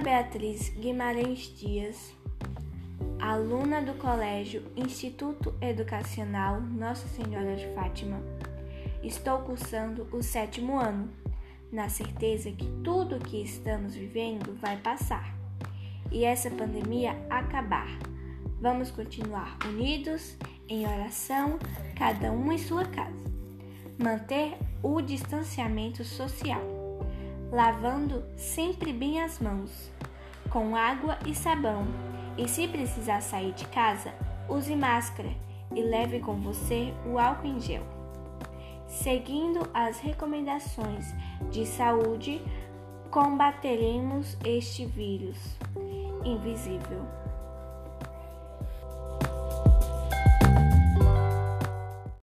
Beatriz Guimarães Dias, aluna do Colégio Instituto Educacional Nossa Senhora de Fátima. Estou cursando o sétimo ano, na certeza que tudo o que estamos vivendo vai passar e essa pandemia acabar. Vamos continuar unidos em oração, cada um em sua casa. Manter o distanciamento social lavando sempre bem as mãos, com água e sabão. E se precisar sair de casa, use máscara e leve com você o álcool em gel. Seguindo as recomendações de saúde, combateremos este vírus invisível.